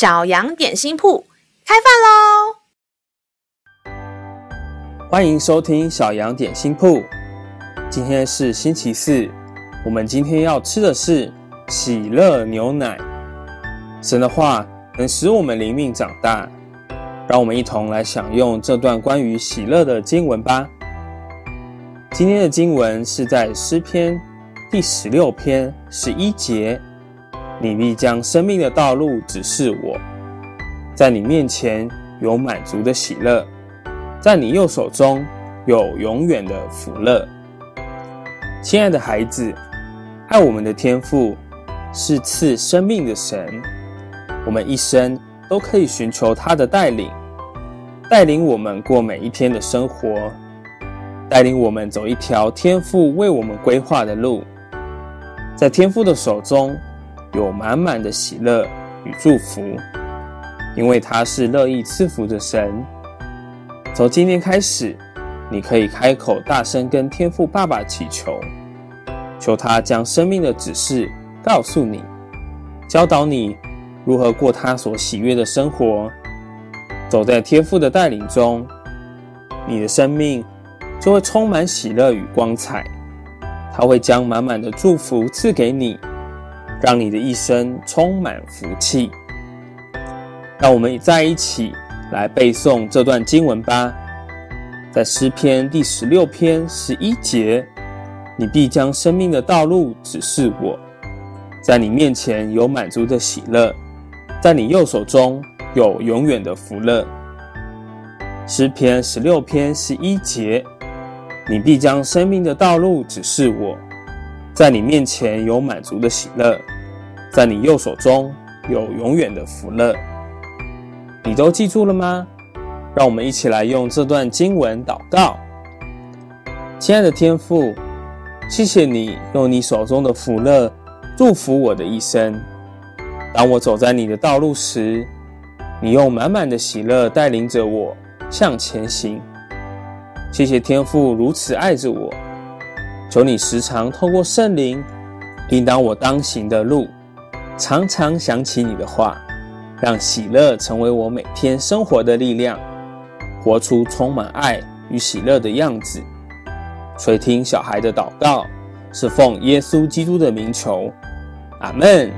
小羊点心铺开饭喽！欢迎收听小羊点心铺。今天是星期四，我们今天要吃的是喜乐牛奶。神的话能使我们灵命长大，让我们一同来享用这段关于喜乐的经文吧。今天的经文是在诗篇第十六篇十一节。你必将生命的道路指示我，在你面前有满足的喜乐，在你右手中有永远的福乐。亲爱的孩子，爱我们的天父是赐生命的神，我们一生都可以寻求他的带领，带领我们过每一天的生活，带领我们走一条天父为我们规划的路，在天父的手中。有满满的喜乐与祝福，因为他是乐意赐福的神。从今天开始，你可以开口大声跟天父爸爸祈求，求他将生命的指示告诉你，教导你如何过他所喜悦的生活。走在天父的带领中，你的生命就会充满喜乐与光彩。他会将满满的祝福赐给你。让你的一生充满福气。让我们再一起来背诵这段经文吧。在诗篇第十六篇十一节，你必将生命的道路指示我，在你面前有满足的喜乐，在你右手中有永远的福乐。诗篇十六篇十一节，你必将生命的道路指示我。在你面前有满足的喜乐，在你右手中有永远的福乐。你都记住了吗？让我们一起来用这段经文祷告。亲爱的天父，谢谢你用你手中的福乐祝福我的一生。当我走在你的道路时，你用满满的喜乐带领着我向前行。谢谢天父如此爱着我。求你时常透过圣灵引导我当行的路，常常想起你的话，让喜乐成为我每天生活的力量，活出充满爱与喜乐的样子。垂听小孩的祷告，是奉耶稣基督的名求，阿门。